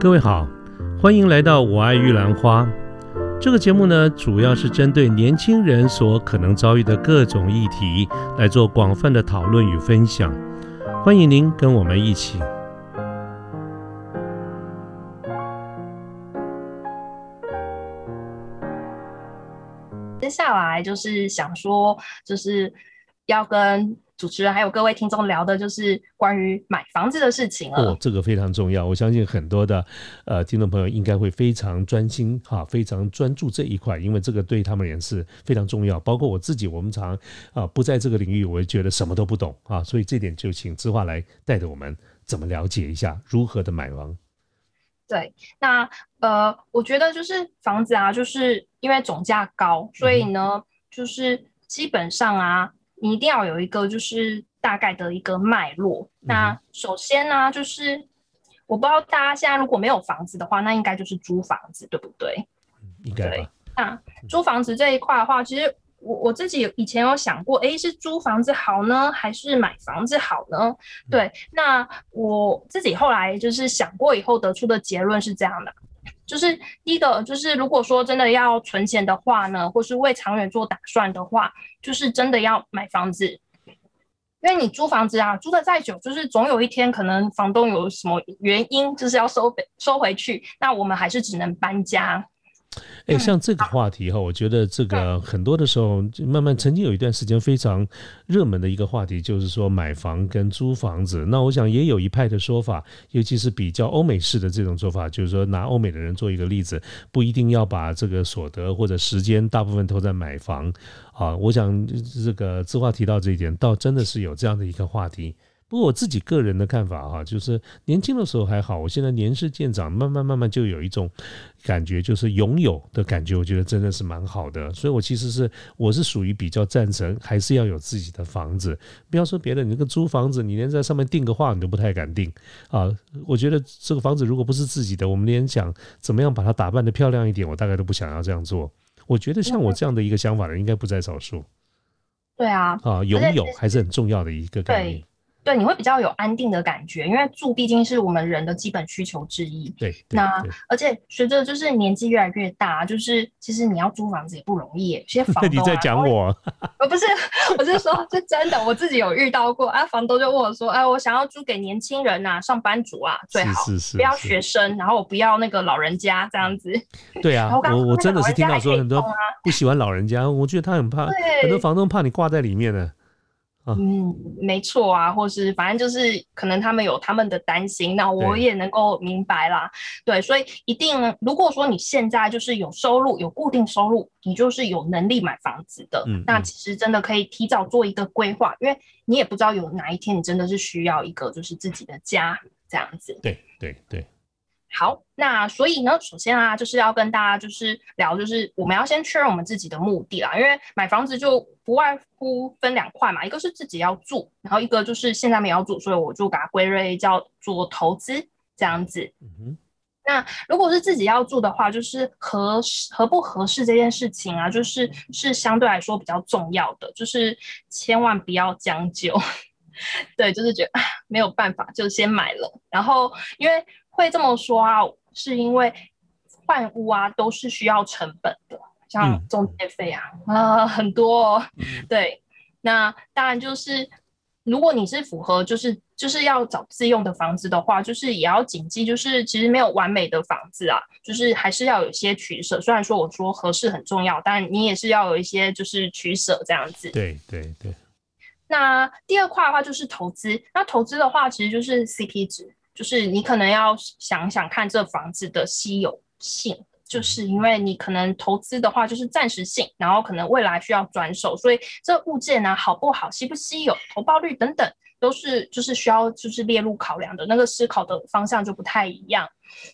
各位好，欢迎来到我爱玉兰花。这个节目呢，主要是针对年轻人所可能遭遇的各种议题来做广泛的讨论与分享。欢迎您跟我们一起。接下来就是想说，就是要跟。主持人还有各位听众聊的就是关于买房子的事情了。哦，这个非常重要，我相信很多的呃听众朋友应该会非常专心哈，非常专注这一块，因为这个对他们也是非常重要。包括我自己，我们常啊不在这个领域，我也觉得什么都不懂啊，所以这点就请知画来带着我们怎么了解一下如何的买房。对，那呃，我觉得就是房子啊，就是因为总价高，所以呢，就是基本上啊。你一定要有一个就是大概的一个脉络。那首先呢，就是我不知道大家现在如果没有房子的话，那应该就是租房子，对不对？应该对。那租房子这一块的话，其实我我自己以前有想过，哎，是租房子好呢，还是买房子好呢？对。那我自己后来就是想过以后得出的结论是这样的。就是第一个，就是如果说真的要存钱的话呢，或是为长远做打算的话，就是真的要买房子，因为你租房子啊，租的再久，就是总有一天可能房东有什么原因，就是要收收回去，那我们还是只能搬家。哎，像这个话题哈，我觉得这个很多的时候，慢慢曾经有一段时间非常热门的一个话题，就是说买房跟租房子。那我想也有一派的说法，尤其是比较欧美式的这种做法，就是说拿欧美的人做一个例子，不一定要把这个所得或者时间大部分都在买房啊。我想这个字话提到这一点，倒真的是有这样的一个话题。不过我自己个人的看法哈，就是年轻的时候还好，我现在年事渐长，慢慢慢慢就有一种感觉，就是拥有的感觉，我觉得真的是蛮好的。所以我其实是我是属于比较赞成，还是要有自己的房子。不要说别的，你那个租房子，你连在上面订个画你都不太敢订啊。我觉得这个房子如果不是自己的，我们连想怎么样把它打扮的漂亮一点，我大概都不想要这样做。我觉得像我这样的一个想法的人应该不在少数。对啊，啊，拥有还是很重要的一个概念。对，你会比较有安定的感觉，因为住毕竟是我们人的基本需求之一。对，那而且随着就是年纪越来越大，就是其实你要租房子也不容易。有些房东，你在讲我？呃，不是，我是说，是真的，我自己有遇到过啊。房东就问我说：“哎，我想要租给年轻人呐，上班族啊，最好是是不要学生，然后我不要那个老人家这样子。”对啊，我我真的是听到说很多不喜欢老人家，我觉得他很怕，很多房东怕你挂在里面呢。嗯，没错啊，或是反正就是可能他们有他们的担心，那我也能够明白啦。对，所以一定，如果说你现在就是有收入，有固定收入，你就是有能力买房子的，那其实真的可以提早做一个规划，因为你也不知道有哪一天你真的是需要一个就是自己的家这样子。对对对。好，那所以呢，首先啊，就是要跟大家就是聊，就是我们要先确认我们自己的目的啦。因为买房子就不外乎分两块嘛，一个是自己要住，然后一个就是现在没有住，所以我就把它归类叫做投资这样子。嗯哼。那如果是自己要住的话，就是合适合不合适这件事情啊，就是是相对来说比较重要的，就是千万不要将就。对，就是觉得没有办法，就先买了。然后因为。会这么说啊，是因为换屋啊都是需要成本的，像中介费啊啊很多哦。对，那当然就是如果你是符合就是就是要找自用的房子的话，就是也要谨记，就是其实没有完美的房子啊，就是还是要有一些取舍。虽然说我说合适很重要，但你也是要有一些就是取舍这样子。对对对。那第二块的话就是投资，那投资的话其实就是 CP 值。就是你可能要想想看这房子的稀有性，就是因为你可能投资的话就是暂时性，然后可能未来需要转手，所以这物件呢好不好、稀不稀有、投报率等等都是就是需要就是列入考量的那个思考的方向就不太一样。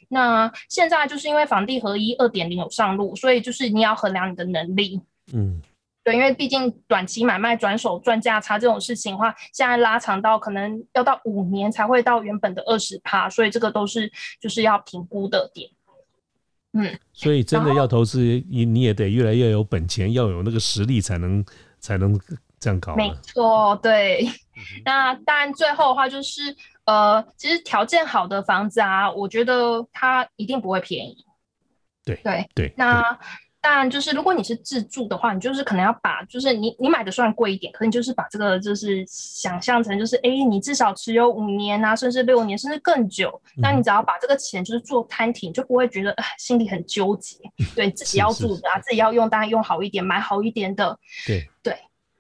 那现在就是因为房地合一二点零有上路，所以就是你要衡量你的能力，嗯。对，因为毕竟短期买卖转手赚价差这种事情的话，现在拉长到可能要到五年才会到原本的二十趴，所以这个都是就是要评估的点。嗯，所以真的要投资，你你也得越来越有本钱，要有那个实力才能才能这样搞。没错，对。那当然最后的话就是呃，其实条件好的房子啊，我觉得它一定不会便宜。对对对，那。当然，就是如果你是自住的话，你就是可能要把，就是你你买的虽然贵一点，可你就是把这个就是想象成就是，哎，你至少持有五年啊，甚至六年，甚至更久。那你只要把这个钱就是做摊平，就不会觉得心里很纠结。对自己要住的啊，自己要用，当然用好一点，买好一点的。对对。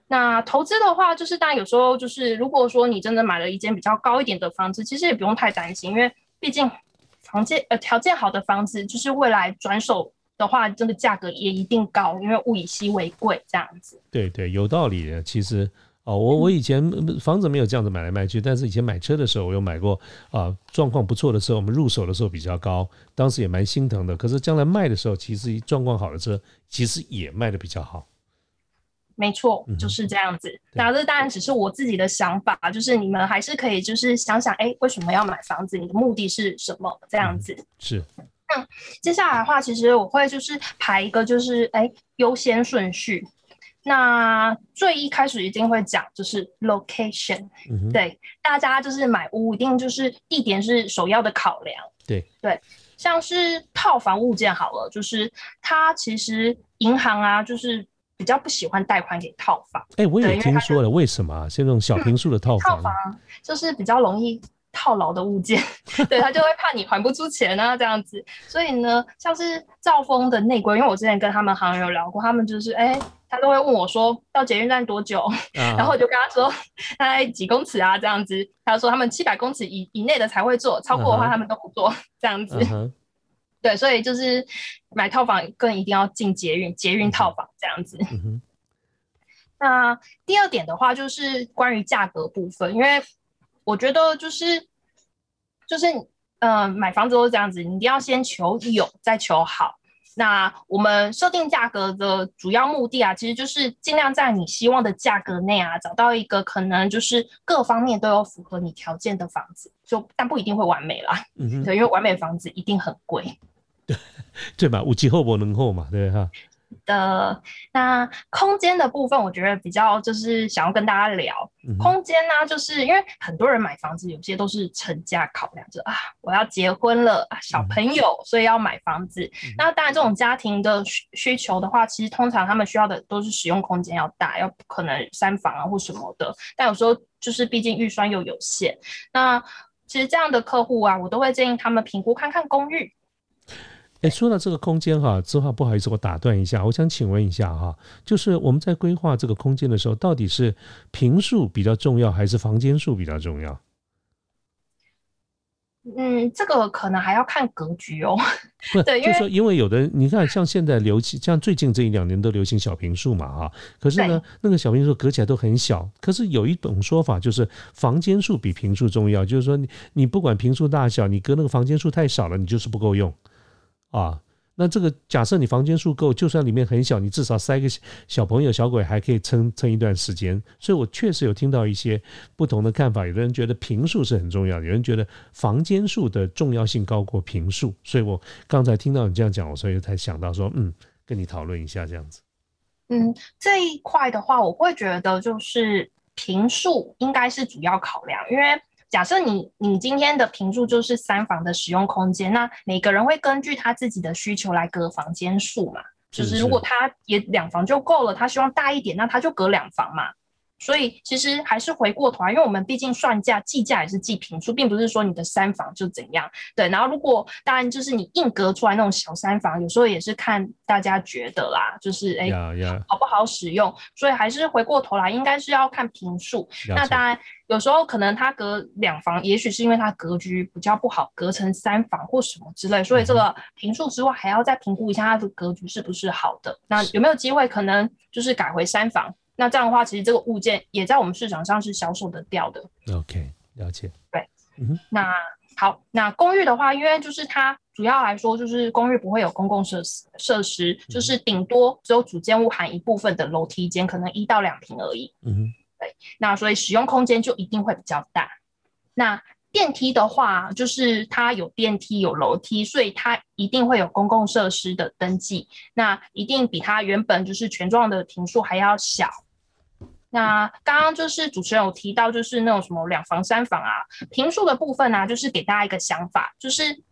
那投资的话，就是当然有时候就是，如果说你真的买了一间比较高一点的房子，其实也不用太担心，因为毕竟房间呃条件好的房子，就是未来转手。的话，这个价格也一定高，因为物以稀为贵，这样子。对对，有道理的。其实哦，我我以前房子没有这样子买来卖去，但是以前买车的时候，我有买过啊，状况不错的时候，我们入手的时候比较高，当时也蛮心疼的。可是将来卖的时候，其实状况好的车，其实也卖的比较好。没错，就是这样子。那这当然只是我自己的想法，就是你们还是可以就是想想，哎，为什么要买房子？你的目的是什么？这样子是。嗯，接下来的话，其实我会就是排一个，就是哎优先顺序。那最一开始一定会讲就是 location，嗯对，大家就是买屋一定就是地点是首要的考量。对对，像是套房物件好了，就是它其实银行啊，就是比较不喜欢贷款给套房。哎，我也听说了，为什么？像那种小平数的套房，套房就是比较容易。套牢的物件，对他就会怕你还不出钱啊，这样子。所以呢，像是兆丰的内规，因为我之前跟他们行有聊过，他们就是哎，他都会问我说到捷运站多久，然后我就跟他说大概几公尺啊，这样子。他说他们七百公尺以以内的才会做，超过的话他们都不做，这样子。对，所以就是买套房更一定要进捷运，捷运套房这样子。那第二点的话，就是关于价格部分，因为。我觉得就是，就是，嗯，买房子都是这样子，你一定要先求有，再求好。那我们设定价格的主要目的啊，其实就是尽量在你希望的价格内啊，找到一个可能就是各方面都有符合你条件的房子，就但不一定会完美啦。嗯对，因为完美房子一定很贵。对，对嘛，五级后不能后嘛，对哈。的那空间的部分，我觉得比较就是想要跟大家聊空间呢，就是因为很多人买房子，有些都是成家考量着啊，我要结婚了啊，小朋友，所以要买房子。那当然，这种家庭的需需求的话，其实通常他们需要的都是使用空间要大，要可能三房啊或什么的。但有时候就是毕竟预算又有限，那其实这样的客户啊，我都会建议他们评估看看公寓。哎，说到这个空间哈，子华不好意思，我打断一下，我想请问一下哈，就是我们在规划这个空间的时候，到底是平数比较重要，还是房间数比较重要？嗯，这个可能还要看格局哦。不，就是说，因为有的你看，像现在流行，像最近这一两年都流行小平数嘛，哈。可是呢，那个小平数隔起来都很小。可是有一种说法，就是房间数比平数重要，就是说你你不管平数大小，你隔那个房间数太少了，你就是不够用。啊，那这个假设你房间数够，就算里面很小，你至少塞个小朋友、小鬼还可以撑撑一段时间。所以我确实有听到一些不同的看法，有的人觉得平数是很重要，有人觉得房间数的重要性高过平数。所以我刚才听到你这样讲，我所以才想到说，嗯，跟你讨论一下这样子。嗯，这一块的话，我会觉得就是平数应该是主要考量，因为。假设你你今天的平数就是三房的使用空间，那每个人会根据他自己的需求来隔房间数嘛？就是如果他也两房就够了，他希望大一点，那他就隔两房嘛。所以其实还是回过头来，因为我们毕竟算价计价也是计平数，并不是说你的三房就怎样。对，然后如果当然就是你硬隔出来那种小三房，有时候也是看大家觉得啦，就是哎好不好使用。所以还是回过头来，应该是要看平数。那当然有时候可能它隔两房，也许是因为它格局比较不好，隔成三房或什么之类。所以这个平数之外，还要再评估一下它的格局是不是好的。那有没有机会可能就是改回三房？那这样的话，其实这个物件也在我们市场上是销售得掉的。OK，了解。对，嗯那好，那公寓的话，因为就是它主要来说，就是公寓不会有公共设施，设施就是顶多只有主建物含一部分的楼梯间，可能一到两平而已。嗯。对，那所以使用空间就一定会比较大。那电梯的话，就是它有电梯有楼梯，所以它一定会有公共设施的登记。那一定比它原本就是全幢的平数还要小。那刚刚就是主持人有提到，就是那种什么两房、三房啊，平数的部分呢，就是给大家一个想法，就是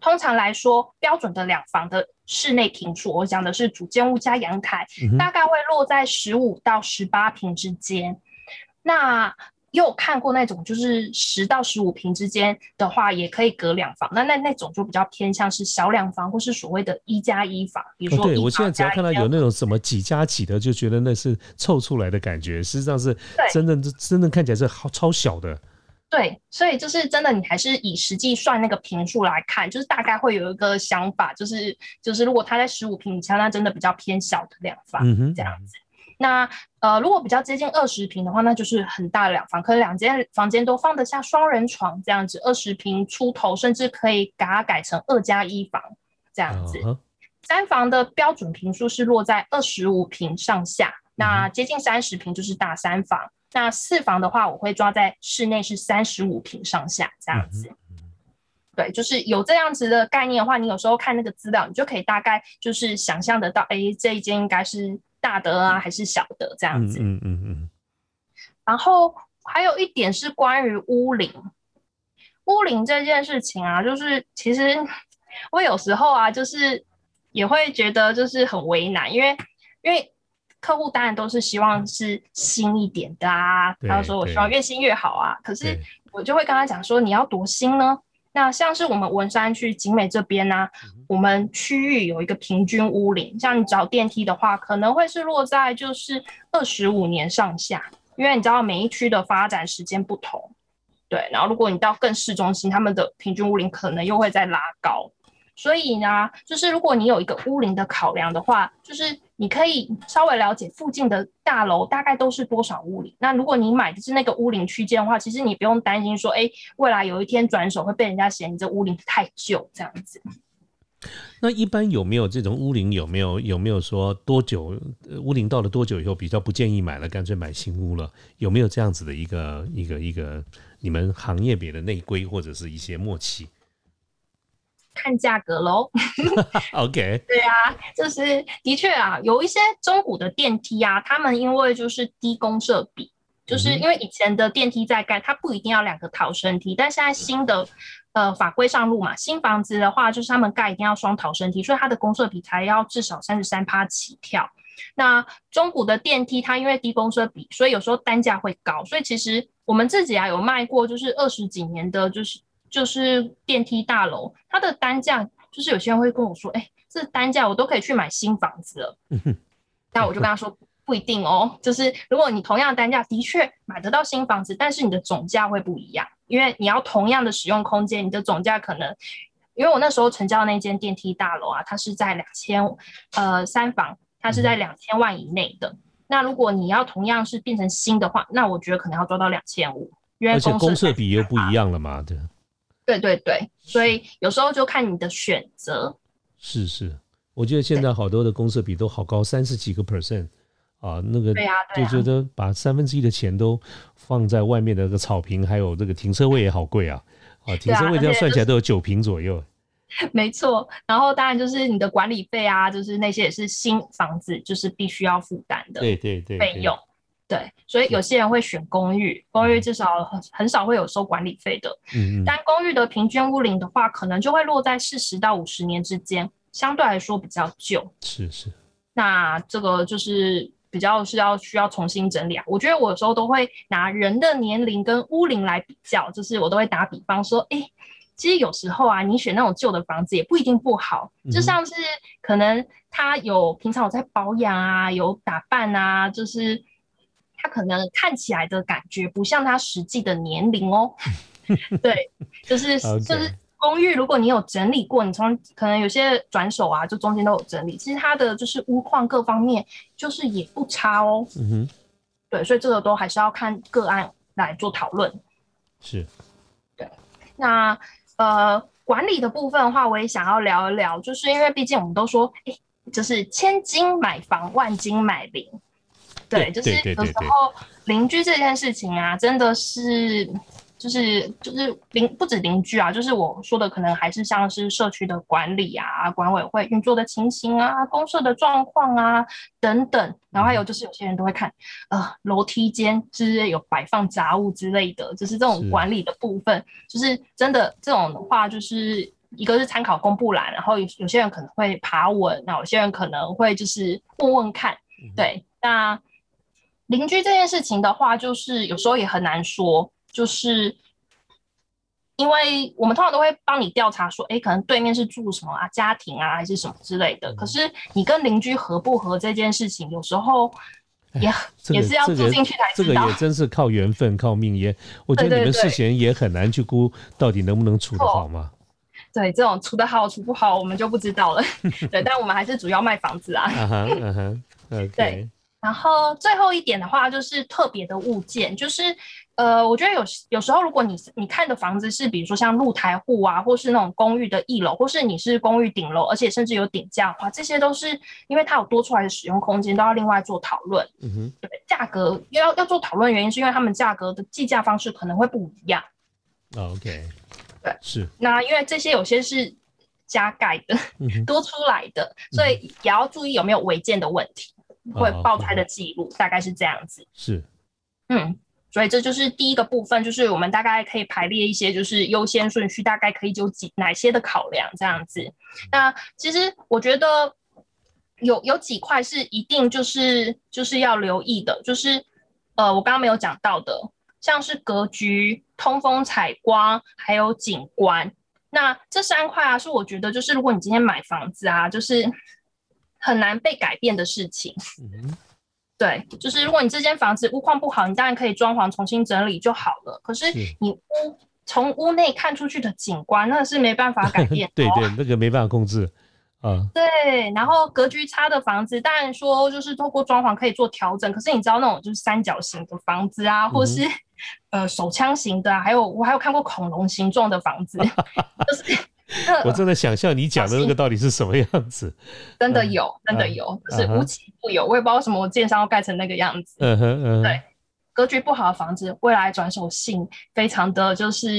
通常来说，标准的两房的室内平数，我讲的是主建物加阳台，大概会落在十五到十八平之间。那也有看过那种，就是十到十五平之间的话，也可以隔两房。那那那种就比较偏向是小两房，或是所谓的一加一房。比如说，对我现在只要看到有那种什么几加几的，就觉得那是凑出来的感觉，实际上是真正真正看起来是好超小的。对，所以就是真的，你还是以实际算那个平数来看，就是大概会有一个想法，就是就是如果它在十五平以下，那真的比较偏小的两房这样子。那呃，如果比较接近二十平的话，那就是很大的两房，可能两间房间都放得下双人床这样子。二十平出头，甚至可以把它改成二加一房这样子。三房的标准平数是落在二十五平上下，那接近三十平就是大三房。那四房的话，我会抓在室内是三十五平上下这样子。对，就是有这样子的概念的话，你有时候看那个资料，你就可以大概就是想象得到，哎，这一间应该是。大的啊，还是小的这样子。嗯嗯嗯。然后还有一点是关于屋龄，屋龄这件事情啊，就是其实我有时候啊，就是也会觉得就是很为难，因为因为客户当然都是希望是新一点的啊，他说我希望越新越好啊，可是我就会跟他讲说，你要多新呢？那像是我们文山区景美这边呢，我们区域有一个平均屋龄，像你找电梯的话，可能会是落在就是二十五年上下，因为你知道每一区的发展时间不同，对，然后如果你到更市中心，他们的平均屋龄可能又会再拉高。所以呢，就是如果你有一个屋龄的考量的话，就是你可以稍微了解附近的大楼大概都是多少屋龄。那如果你买的是那个屋龄区间的话，其实你不用担心说，哎，未来有一天转手会被人家嫌你这屋龄太旧这样子。那一般有没有这种屋龄？有没有有没有说多久屋龄到了多久以后比较不建议买了，干脆买新屋了？有没有这样子的一个一个一个你们行业别的内规或者是一些默契？看价格喽。OK，对啊，就是的确啊，有一些中古的电梯啊，他们因为就是低公设比，就是因为以前的电梯在盖，它不一定要两个逃生梯，但现在新的呃法规上路嘛，新房子的话就是他们盖一定要双逃生梯，所以它的公设比才要至少三十三趴起跳。那中古的电梯它因为低公设比，所以有时候单价会高，所以其实我们自己啊有卖过，就是二十几年的，就是。就是电梯大楼，它的单价就是有些人会跟我说，哎，这单价我都可以去买新房子了。那我就跟他说，不一定哦。就是如果你同样的单价，的确买得到新房子，但是你的总价会不一样，因为你要同样的使用空间，你的总价可能，因为我那时候成交那间电梯大楼啊，它是在两千呃三房，它是在两千万以内的。那如果你要同样是变成新的话，那我觉得可能要做到两千五，因为而且公设比又不一样了嘛，对。对对对，所以有时候就看你的选择。是是，我觉得现在好多的公设比都好高，三十几个 percent 啊，那个就觉得把三分之一的钱都放在外面的那个草坪，还有这个停车位也好贵啊 啊，停车位这样算起来都有九平左右。没错，然后当然就是你的管理费啊，就是那些也是新房子就是必须要负担的，对对对，费用。对，所以有些人会选公寓，公寓至少很很少会有收管理费的。嗯嗯。但公寓的平均屋龄的话，可能就会落在四十到五十年之间，相对来说比较旧。是是。那这个就是比较是要需要重新整理啊。我觉得我有时候都会拿人的年龄跟屋龄来比较，就是我都会打比方说，哎，其实有时候啊，你选那种旧的房子也不一定不好，就像是可能他有平常有在保养啊，有打扮啊，就是。他可能看起来的感觉不像他实际的年龄哦，对，就是 就是公寓，如果你有整理过，你从可能有些转手啊，就中间都有整理，其实它的就是屋况各方面就是也不差哦。嗯哼，对，所以这个都还是要看个案来做讨论。是，对，那呃管理的部分的话，我也想要聊一聊，就是因为毕竟我们都说，哎，就是千金买房，万金买邻。对，就是有时候邻居这件事情啊，真的是，就就是就是邻不止邻居啊，就是我说的可能还是像是社区的管理啊、管委会运作的情形啊、公社的状况啊等等，然后还有就是有些人都会看，呃，楼梯间是有摆放杂物之类的，就是这种管理的部分，就是真的这种的话，就是一个是参考公布栏，然后有有些人可能会爬文，那有些人可能会就是问问看，对，那邻居这件事情的话，就是有时候也很难说。就是因为我们通常都会帮你调查说，哎，可能对面是住什么啊，家庭啊，还是什么之类的。可是你跟邻居合不合这件事情，有时候也也是要住进去才知道。这个也真是靠缘分、靠命也。我觉得你们事前也很难去估到底能不能处得好吗？对，这种处得好处不好，我们就不知道了。对，但我们还是主要卖房子啊。嗯哼，嗯哼，对。然后最后一点的话，就是特别的物件，就是呃，我觉得有有时候，如果你你看的房子是比如说像露台户啊，或是那种公寓的一楼，或是你是公寓顶楼，而且甚至有顶架的话，这些都是因为它有多出来的使用空间，都要另外做讨论。嗯哼，对，价格要要做讨论原因是因为他们价格的计价方式可能会不一样。OK，对，是。那因为这些有些是加盖的，多出来的，所以也要注意有没有违建的问题。会爆胎的记录大概是这样子，是，嗯，所以这就是第一个部分，就是我们大概可以排列一些，就是优先顺序，大概可以有几哪些的考量这样子。那其实我觉得有有几块是一定就是就是要留意的，就是呃我刚刚没有讲到的，像是格局、通风、采光还有景观，那这三块啊是我觉得就是如果你今天买房子啊，就是。很难被改变的事情，对，就是如果你这间房子屋况不好，你当然可以装潢重新整理就好了。可是你屋从屋内看出去的景观，那是没办法改变。对对，那个没办法控制啊。对，然后格局差的房子，当然说就是透过装潢可以做调整。可是你知道那种就是三角形的房子啊，或是呃手枪型的，还有我还有看过恐龙形状的房子，就是。我正在想象你讲的那个到底是什么样子，真的有，真的有，就是无奇不有。我也不知道为什么我建商要盖成那个样子。嗯哼嗯，对，格局不好的房子，未来转手性非常的就是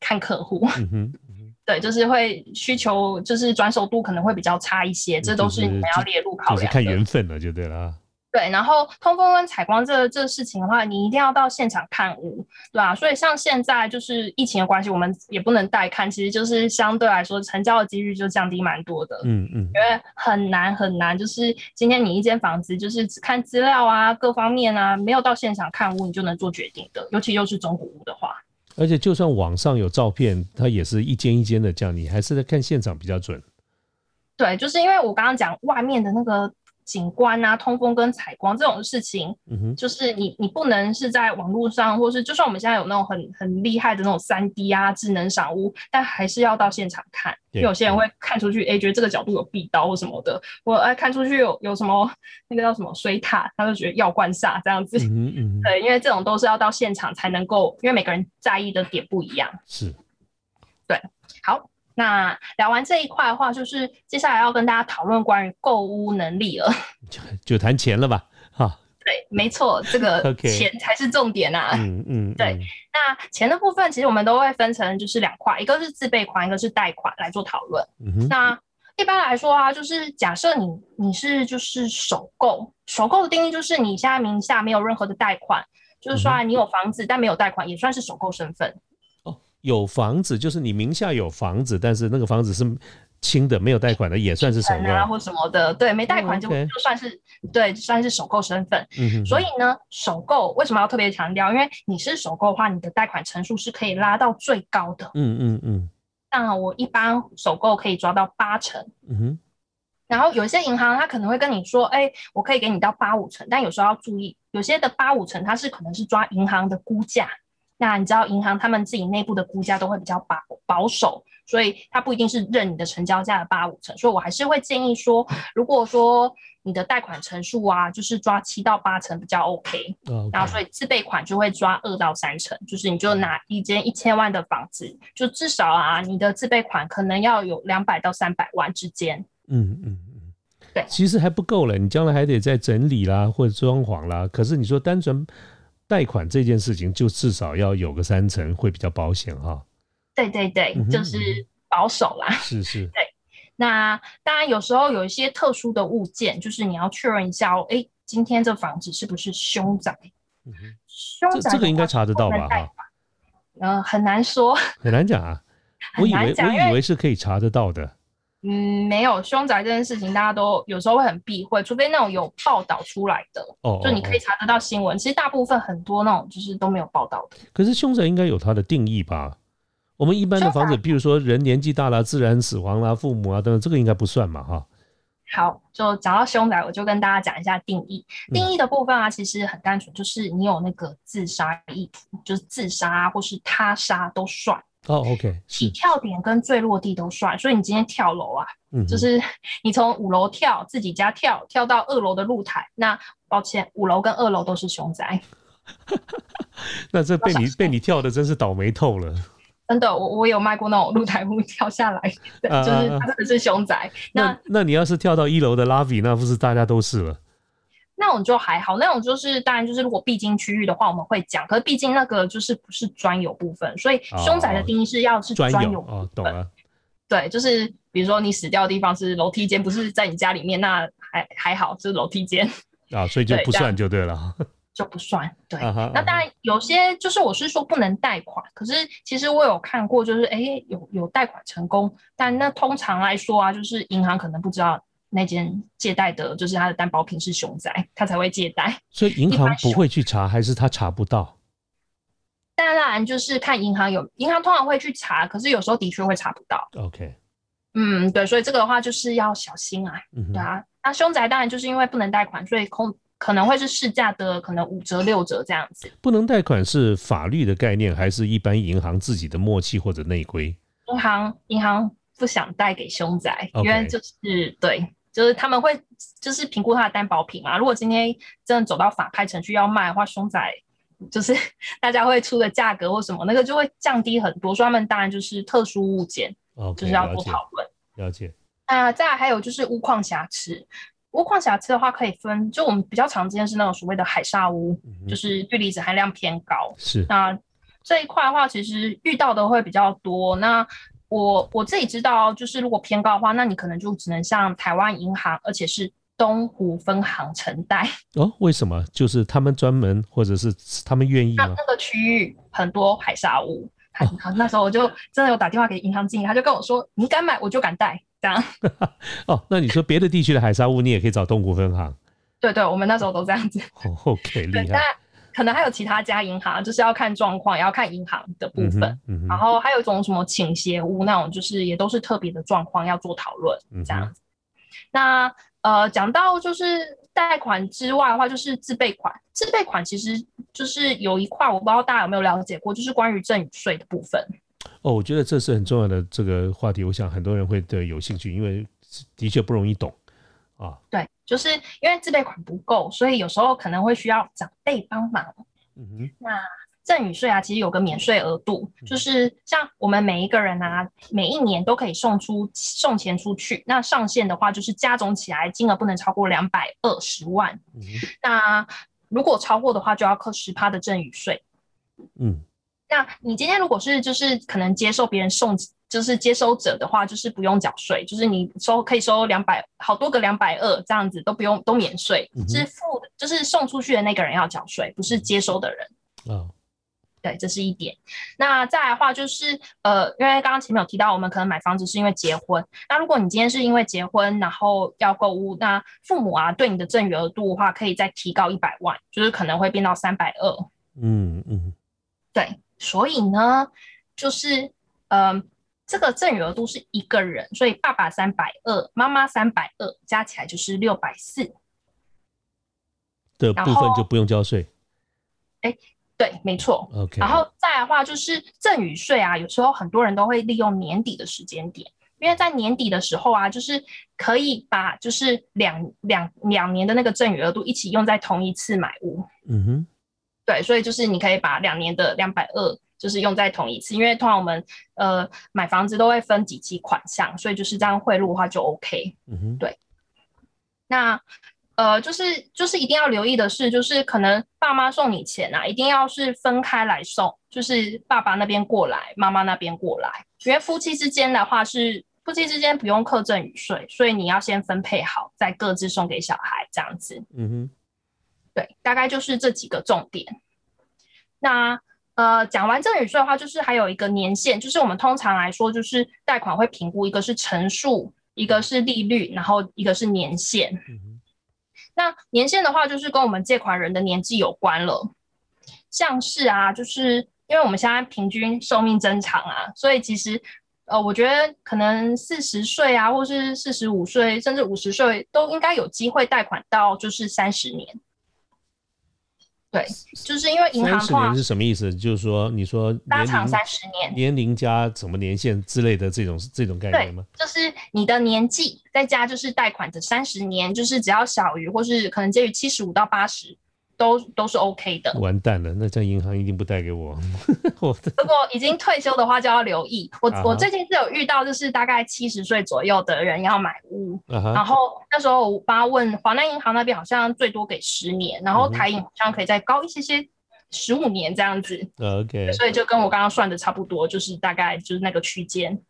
看客户。嗯哼，对，就是会需求就是转手度可能会比较差一些，这都是你们要列入考量。就是看缘分了，就对了。对，然后通风跟采光这这事情的话，你一定要到现场看屋，对啊，所以像现在就是疫情的关系，我们也不能带看，其实就是相对来说成交的几率就降低蛮多的。嗯嗯，因为很难很难，就是今天你一间房子就是只看资料啊，各方面啊，没有到现场看屋，你就能做决定的。尤其又是中古屋的话，而且就算网上有照片，它也是一间一间的这样，你还是在看现场比较准。对，就是因为我刚刚讲外面的那个。景观啊，通风跟采光这种事情，嗯哼，就是你你不能是在网络上，或是就算我们现在有那种很很厉害的那种三 D 啊智能赏屋，但还是要到现场看。有些人会看出去，哎，觉得这个角度有壁刀或什么的，我哎看出去有有什么那个叫什么水塔，他就觉得要灌煞这样子。嗯嗯，对，因为这种都是要到现场才能够，因为每个人在意的点不一样。是，对，好。那聊完这一块的话，就是接下来要跟大家讨论关于购物能力了，就就谈钱了吧，哈。对，没错，这个 钱才是重点啊。嗯嗯。对，那钱的部分其实我们都会分成就是两块，一个是自备款，一个是贷款来做讨论。嗯那一般来说啊，就是假设你你是就是首购，首购的定义就是你现在名下没有任何的贷款，就是说你有房子但没有贷款，也算是首购身份。有房子，就是你名下有房子，但是那个房子是轻的，没有贷款的，也算是首购啊，或什么的。对，没贷款就就算是对，算是首购身份。嗯所以呢，首购为什么要特别强调？因为你是首购的话，你的贷款成数是可以拉到最高的。嗯嗯嗯。那我一般首购可以抓到八成。嗯哼。然后有些银行他可能会跟你说，哎，我可以给你到八五成，但有时候要注意，有些的八五成它是可能是抓银行的估价。那你知道银行他们自己内部的估价都会比较保保守，所以它不一定是认你的成交价的八五成，所以我还是会建议说，如果说你的贷款成数啊，就是抓七到八成比较 OK，然后所以自备款就会抓二到三成，就是你就拿一间一千万的房子，就至少啊，你的自备款可能要有两百到三百万之间。嗯嗯嗯，对，其实还不够了，你将来还得再整理啦或者装潢啦，可是你说单纯。贷款这件事情，就至少要有个三成会比较保险哈。对对对，嗯哼就是保守啦。是是，对那当然有时候有一些特殊的物件，就是你要确认一下哦，哎，今天这房子是不是凶宅？嗯凶宅这这个应该查得到吧哈？嗯、很难说。很难讲啊。我以为我以为是可以查得到的。嗯，没有凶宅这件事情，大家都有时候会很避讳，除非那种有报道出来的，哦，就你可以哦查得到新闻。其实大部分很多那种就是都没有报道的。可是凶宅应该有它的定义吧？我们一般的房子，比如说人年纪大了、自然死亡啦、父母啊等等，这个应该不算嘛哈。好，就讲到凶宅，我就跟大家讲一下定义。嗯定义的部分啊，其实很单纯，就是你有那个自杀意图，就是自杀或是他杀都算，哦，OK，是，起跳点跟坠落地都算。所以你今天跳楼啊，嗯，就是你从五楼跳，自己家跳，跳到二楼的露台，那抱歉，五楼跟二楼都是凶宅。那这被你被你跳的真是倒霉透了。真的，我我有卖过那种露台屋跳下来，对，啊就是真的是凶宅。那那那你要是跳到一楼的拉比，那不是大家都是了？那种就还好，那种就是当然就是如果必经区域的话，我们会讲，可是毕竟那个就是不是专有部分，所以凶宅的定义是要是专专有懂了。对，就是比如说你死掉的地方是楼梯间，不是在你家里面，那还还好，就是楼梯间啊，所以就不算就对了。就不算。对，那当然有些就是我是说不能贷款，可是其实我有看过，就是哎有有贷款成功，但那通常来说啊，就是银行可能不知道那间借贷的，就是他的担保品是熊仔，他才会借贷。所以银行不会去查，还是他查不到？当然就是看银行有，银行通常会去查，可是有时候的确会查不到。OK，嗯，对，所以这个的话就是要小心啊。嗯，对啊，那凶宅当然就是因为不能贷款，所以空可能会是市价的可能五折六折这样子。不能贷款是法律的概念，还是一般银行自己的默契或者内规？银行银行不想带给凶宅，OK 因为就是对，就是他们会就是评估他的担保品嘛。如果今天真的走到法拍程序要卖的话，凶宅就是 大家会出的价格或什么，那个就会降低很多。所以他们当然就是特殊物件就是要了解多讨论。了解。那再来还有就是屋况瑕疵，屋况瑕疵的话可以分，就我们比较常见是那种所谓的海砂屋，嗯就是氯离子含量偏高。是那这一块的话，其实遇到的会比较多。那我我自己知道，就是如果偏高的话，那你可能就只能向台湾银行，而且是东湖分行承贷。哦，为什么？就是他们专门，或者是他们愿意吗？那那个区域很多海砂屋，那时候我就真的有打电话给银行经理，他就跟我说：“你敢买，我就敢贷。”这样，哦，那你说别的地区的海沙屋，你也可以找东湖分行。对对，我们那时候都这样子。哦 OK，对，厉害。但可能还有其他家银行，就是要看状况，也要看银行的部分。嗯，嗯然哼，后还有一种什么倾斜屋那种，就是也都是特别的状况要做讨论这样子。那呃，讲到就是贷款之外的话，就是自备款。自备款其实就是有一块，我不知道大家有没有了解过，就是关于赠与税的部分。哦，我觉得这是很重要的这个话题，我想很多人会对有兴趣，因为的确不容易懂啊。对，就是因为自备款不够，所以有时候可能会需要长辈帮忙。嗯哼，那赠与税啊，其实有个免税额度，嗯就是像我们每一个人啊，每一年都可以送出送钱出去。那上限的话，就是加总起来金额不能超过两百二十万。嗯哼，那如果超过的话，就要扣十趴的赠与税。嗯，那你今天如果是就是可能接受别人送，就是接收者的话，就是不用缴税，就是你收可以收两百好多个两百二这样子都不用都免税嗯，是付就是送出去的那个人要缴税，不是接收的人。啊，对，这是一点。那再来的话就是，呃，因为刚刚前面有提到，我们可能买房子是因为结婚。那如果你今天是因为结婚，然后要购物，那父母啊对你的赠与额度的话，可以再提高一百万，就是可能会变到三百二。嗯嗯，对，所以呢，就是，嗯、这个赠与额度是一个人，所以爸爸三百二，妈妈三百二，加起来就是六百四。的部分就不用交税。哎对，没错。OK，然后再来的话，就是赠与税啊，有时候很多人都会利用年底的时间点，因为在年底的时候啊，就是可以把就是两两两年的那个赠与额度一起用在同一次买屋。嗯哼，对，所以就是你可以把两年的两百二就是用在同一次，因为通常我们呃买房子都会分几期款项，所以就是这样汇入的话就 OK。嗯哼，那呃，就是就是一定要留意的是，就是可能爸妈送你钱啊，一定要是分开来送，就是爸爸那边过来，妈妈那边过来。因为夫妻之间的话是夫妻之间不用课赠与税，所以你要先分配好，再各自送给小孩这样子。嗯哼，对，大概就是这几个重点。那呃，讲完赠与税的话，就是还有一个年限，就是我们通常来说，就是贷款会评估一个是成数，一个是利率，然后一个是年限。那年限的话，就是跟我们借款人的年纪有关了。像是啊，就是因为我们现在平均寿命增长啊，所以其实呃，我觉得可能四十岁啊，或是四十五岁，甚至五十岁，都应该有机会贷款到就是三十年。对，就是因为银行三十年是什么意思？就是说，你说拉长三十年，年龄加什么年限之类的这种这种概念吗？就是你的年纪再加就是贷款的三十年，就是只要小于或是可能介于七十五到八十。都都是 OK 的，完蛋了，那这样银行一定不贷给我。如果已经退休的话，就要留意。我我最近是有遇到，就是大概七十岁左右的人要买屋，然后那时候我爸问华南银行那边好像最多给十年，然后台银好像可以再高一些些，十五年这样子。OK，所以就跟我刚刚算的差不多，就是大概就是那个区间。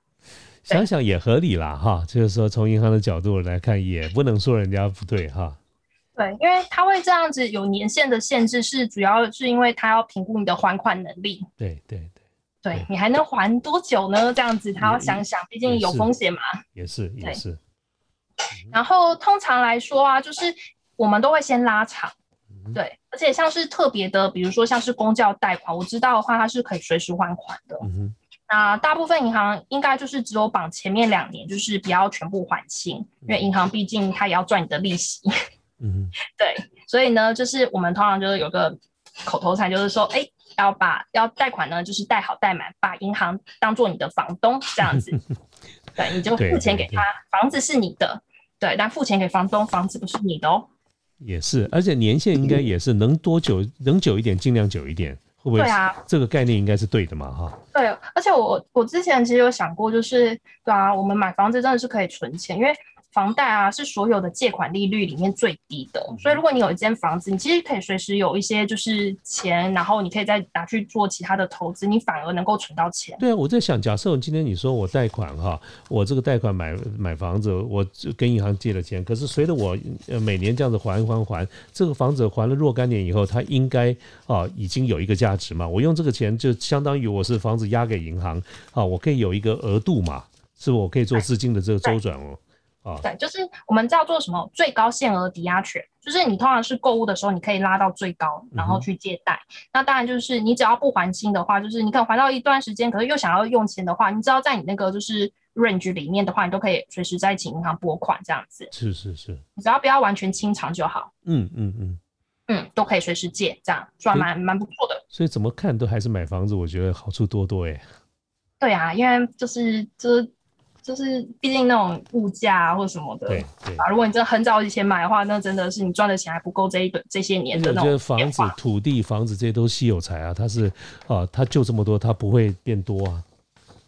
想想也合理啦，哈，就是说从银行的角度来看，也不能说人家不对，哈。对，因为他会这样子有年限的限制，是主要是因为他要评估你的还款能力。对对对，对你还能还多久呢？这样子他要想想，毕竟有风险嘛。也是也是。然后通常来说啊，就是我们都会先拉长。对，而且像是特别的，比如说像是公教贷款，我知道的话，它是可以随时还款的。嗯那大部分银行应该就是只有绑前面两年，就是不要全部还清，因为银行毕竟它也要赚你的利息。嗯，对，所以呢，就是我们通常就是有个口头禅，就是说，哎，要把要贷款呢，就是贷好贷满，把银行当做你的房东这样子，对，你就付钱给他，房子是你的，对，但付钱给房东，房子不是你的哦。也是，而且年限应该也是能多久能久一点，尽量久一点，会不会？对啊，这个概念应该是对的嘛，哈。对，而且我我之前其实有想过，就是对啊，我们买房子真的是可以存钱，因为。房贷啊，是所有的借款利率里面最低的，所以如果你有一间房子，你其实可以随时有一些就是钱，然后你可以再拿去做其他的投资，你反而能够存到钱。对啊，我在想，假设今天你说我贷款哈，我这个贷款买买房子，我跟银行借了钱，可是随着我呃每年这样子还还还，这个房子还了若干年以后，它应该啊已经有一个价值嘛，我用这个钱就相当于我是房子押给银行啊，我可以有一个额度嘛，是不？我可以做资金的这个周转哦。对，就是我们叫做什么最高限额抵押权，就是你通常是购物的时候，你可以拉到最高，然后去借贷。那当然就是你只要不还清的话，就是你可能还到一段时间，可是又想要用钱的话，你只要在你那个就是 range 里面的话，你都可以随时再请银行拨款这样子。是是是，你只要不要完全清偿就好。嗯嗯嗯嗯，都可以随时借，这样算蛮蛮不错的。所以怎么看都还是买房子，我觉得好处多多哎。对啊，因为就是就是。就是毕竟那种物价啊或者什么的，对对啊，如果你真的很早以前买的话，那真的是你赚的钱还不够这一本这些年的那种房子、土地、房子这些都是稀有财啊，它是啊，它就这么多，它不会变多啊。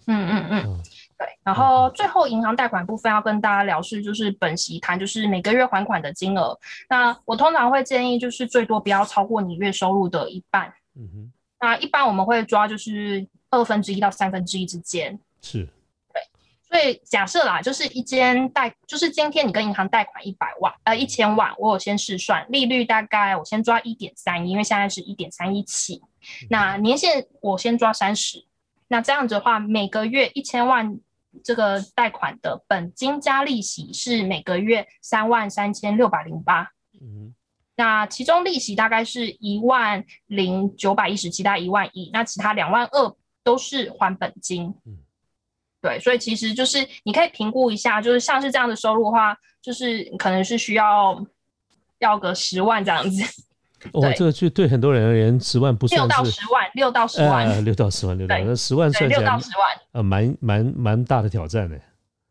嗯嗯嗯，对。然后最后银行贷款部分要跟大家聊是，就是本息谈，就是每个月还款的金额。那我通常会建议就是最多不要超过你月收入的一半。嗯哼。那一般我们会抓就是二分之一到三分之一之间。是。所以假设啦，就是一间贷，就是今天你跟银行贷款一百万，呃，一千万，我有先试算，利率大概我先抓一点三一，因为现在是一点三一起，那年限我先抓三十，那这样子的话，每个月一千万这个贷款的本金加利息是每个月三万三千六百零八，嗯，那其中利息大概是一万零九百一十七到一万一，那其他两万二都是还本金，嗯。对，所以其实就是你可以评估一下，就是像是这样的收入的话，就是可能是需要要个十万这样子。哦，这个就对很多人而言，十万不算六到十万，六到十万，六到十万，六到那十万算起来，六到十万，呃，蛮蛮蛮大的挑战的。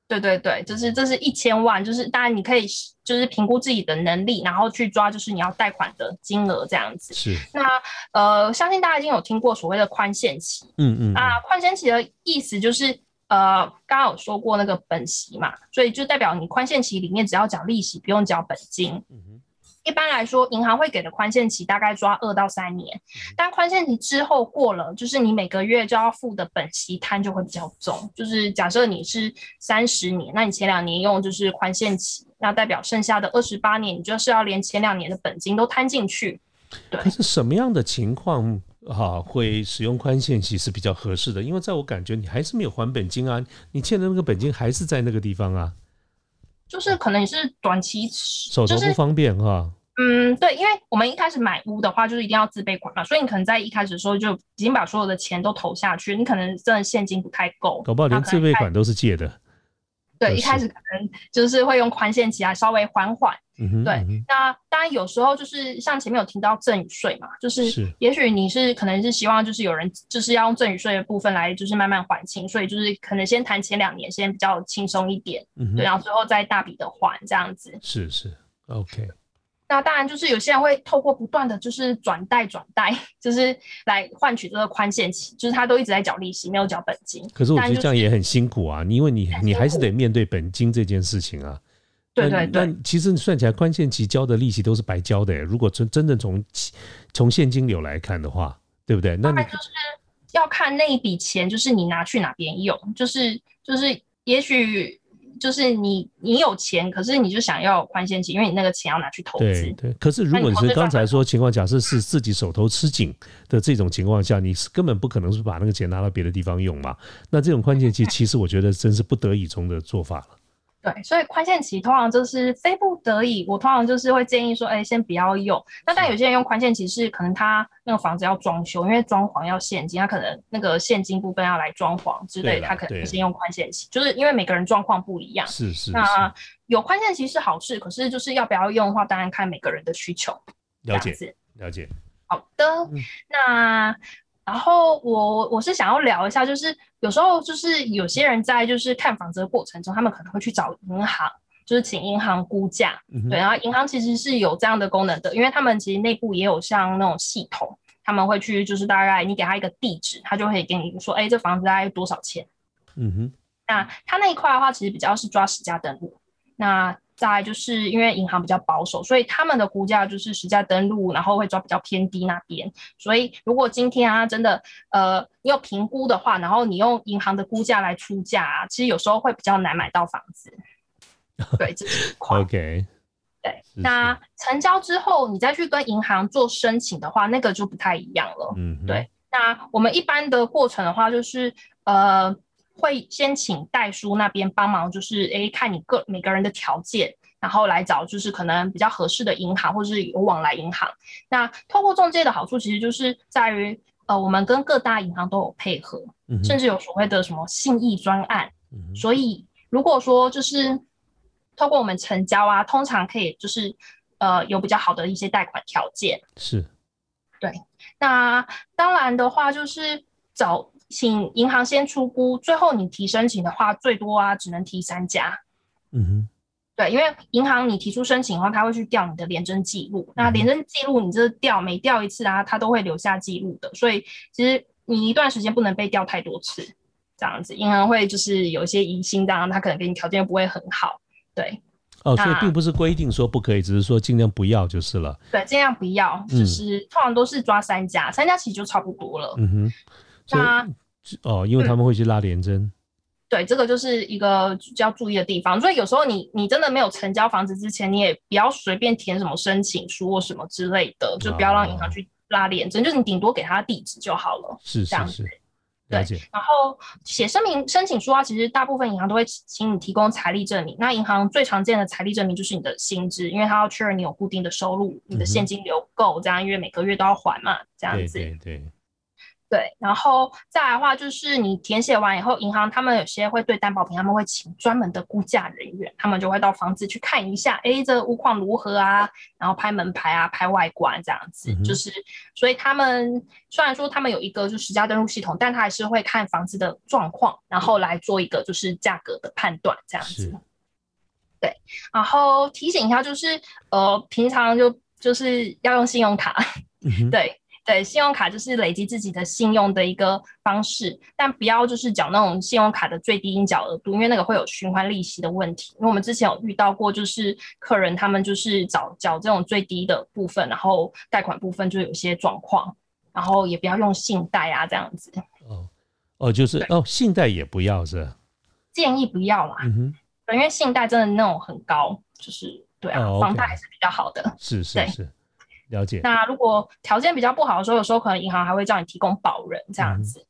对对对，就是这是一千万，就是当然你可以就是评估自己的能力，然后去抓就是你要贷款的金额这样子。是。那呃，相信大家已经有听过所谓的宽限期。嗯嗯。啊，宽限期的意思就是。呃，刚刚有说过那个本息嘛，所以就代表你宽限期里面只要缴利息，不用缴本金。一般来说，银行会给的宽限期大概抓二到三年，但宽限期之后过了，就是你每个月就要付的本息摊就会比较重。就是假设你是三十年，那你前两年用就是宽限期，那代表剩下的二十八年，你就是要连前两年的本金都摊进去。对。可是什么样的情况哈会使用宽限期是比较合适的？因为在我感觉，你还是没有还本金啊，你欠的那个本金还是在那个地方啊。就是可能你是短期手头不方便哈。嗯，对，因为我们一开始买屋的话，就是一定要自备款嘛，所以你可能在一开始的时候就已经把所有的钱都投下去，你可能真的现金不太够，搞不好连自备款都是借的。对，一开始可能就是会用宽限期啊，稍微缓缓。对，那当然有时候就是像前面有听到赠与税嘛，就是也许你是可能是希望就是有人就是要用赠与税的部分来就是慢慢还清，所以就是可能先谈前两年先比较轻松一点，对，然后最后再大笔的还这样子。是是，OK。那当然，就是有些人会透过不断的就是转贷转贷，就是来换取这个宽限期，就是他都一直在缴利息，没有缴本金。可是我觉得这样也很辛苦啊，因为你你还是得面对本金这件事情啊。对对对。但其实你算起来，宽限期交的利息都是白交的。如果真真正从从现金流来看的话，对不对？那你就是要看那一笔钱，就是你拿去哪边用，就是就是也许。就是你，你有钱，可是你就想要宽限期，因为你那个钱要拿去投资。对对。可是如果你是刚才说情况，假设是自己手头吃紧的这种情况下，你是根本不可能是把那个钱拿到别的地方用嘛？那这种宽限期，其实我觉得真是不得已中的做法了。对，所以宽限期通常就是非不得已，我通常就是会建议说，哎，先不要用。那但有些人用宽限期是可能他那个房子要装修，因为装潢要现金，他可能那个现金部分要来装潢之类，他可能先用宽限期。就是因为每个人状况不一样。是是。那有宽限期是好事，可是就是要不要用的话，当然看每个人的需求。了解。了解。好的，那。然后我我是想要聊一下，就是有时候就是有些人在就是看房子的过程中，他们可能会去找银行，就是请银行估价，对，然后银行其实是有这样的功能的，因为他们其实内部也有像那种系统，他们会去就是大概你给他一个地址，他就会给你说，哎，这房子大概多少钱？嗯哼，那他那一块的话，其实比较是抓实价登录，那。再就是因为银行比较保守，所以他们的估价就是实价登录，然后会抓比较偏低那边。所以如果今天啊真的呃你有评估的话，然后你用银行的估价来出价啊，其实有时候会比较难买到房子。对，这是 OK。对，那成交之后你再去跟银行做申请的话，那个就不太一样了。嗯，对。那我们一般的过程的话，就是呃。会先请代书那边帮忙，就是诶看你个每个人的条件，然后来找就是可能比较合适的银行或者是有往来银行。那透过中介的好处，其实就是在于呃我们跟各大银行都有配合，甚至有所谓的什么信义专案。所以如果说就是透过我们成交啊，通常可以就是呃有比较好的一些贷款条件。是，对。那当然的话就是找。请银行先出估，最后你提申请的话，最多啊只能提三家。嗯哼，对，因为银行你提出申请的话，他会去调你的廉征记录。那廉征记录你这调每调一次啊，他都会留下记录的。所以其实你一段时间不能被调太多次，这样子银行会就是有一些疑心，当然他可能给你条件不会很好。对，哦，所以并不是规定说不可以，只是说尽量不要就是了。对，尽量不要，就是通常都是抓三家，三家其实就差不多了。嗯哼。那哦，因为他们会去拉连针，对，这个就是一个要注意的地方。所以有时候你你真的没有成交房子之前，你也不要随便填什么申请书或什么之类的，就不要让银行去拉连针，就是你顶多给他地址就好了。是是是，对。然后写声明申请书啊，其实大部分银行都会请你提供财力证明。那银行最常见的财力证明就是你的薪资，因为他要确认你有固定的收入，你的现金流够，这样因为每个月都要还嘛，这样子。对对。对，然后再来的话，就是你填写完以后，银行他们有些会对担保品，他们会请专门的估价人员，他们就会到房子去看一下，哎，这屋况如何啊？然后拍门牌啊，拍外观这样子，就是，所以他们虽然说他们有一个就实价登录系统，但他还是会看房子的状况，然后来做一个就是价格的判断这样子。对，然后提醒一下，就是呃，平常就就是要用信用卡，对。对，信用卡就是累积自己的信用的一个方式，但不要就是缴那种信用卡的最低应缴额度，因为那个会有循环利息的问题。因为我们之前有遇到过，就是客人他们就是找缴这种最低的部分，然后贷款部分就有些状况，然后也不要用信贷啊这样子。哦哦，就是哦，信贷也不要是？建议不要啦，嗯哼，对，因为信贷真的那种很高，就是对啊，哦房贷还是比较好的。是是是，了解。那如果条件比较不好的时候，有时候可能银行还会叫你提供保人这样子。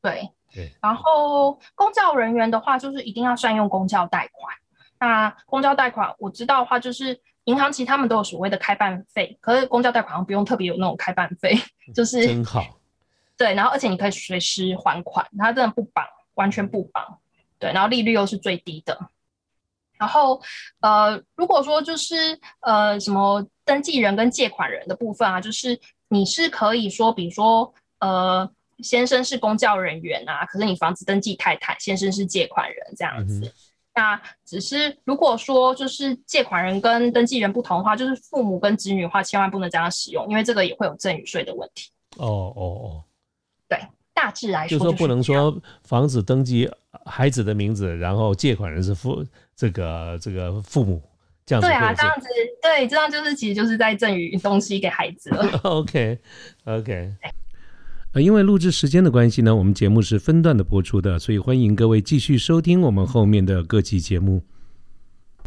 对，对，然后公教人员的话，就是一定要善用公教贷款。那公教贷款我知道的话，就是银行其实他们都有所谓的开办费，可是公教贷款好像不用特别有那种开办费，就是真好。对，然后而且你可以随时还款，它真的不绑，完全不绑。对，然后利率又是最低的。然后呃，如果说就是呃什么登记人跟借款人的部分啊，就是你是可以说，比如说呃先生是公教人员啊，可是你房子登记太太，先生是借款人这样子。嗯那只是如果说就是借款人跟登记人不同的话，就是父母跟子女的话，千万不能这样使用，因为这个也会有赠与税的问题。哦哦哦，对，大致来说就说不能说房子登记孩子的名字，然后借款人是父这个这个父母这样子对啊，这样子对，这样就是其实就是在赠予东西给孩子了。OK OK。呃，因为录制时间的关系呢，我们节目是分段的播出的，所以欢迎各位继续收听我们后面的各期节目。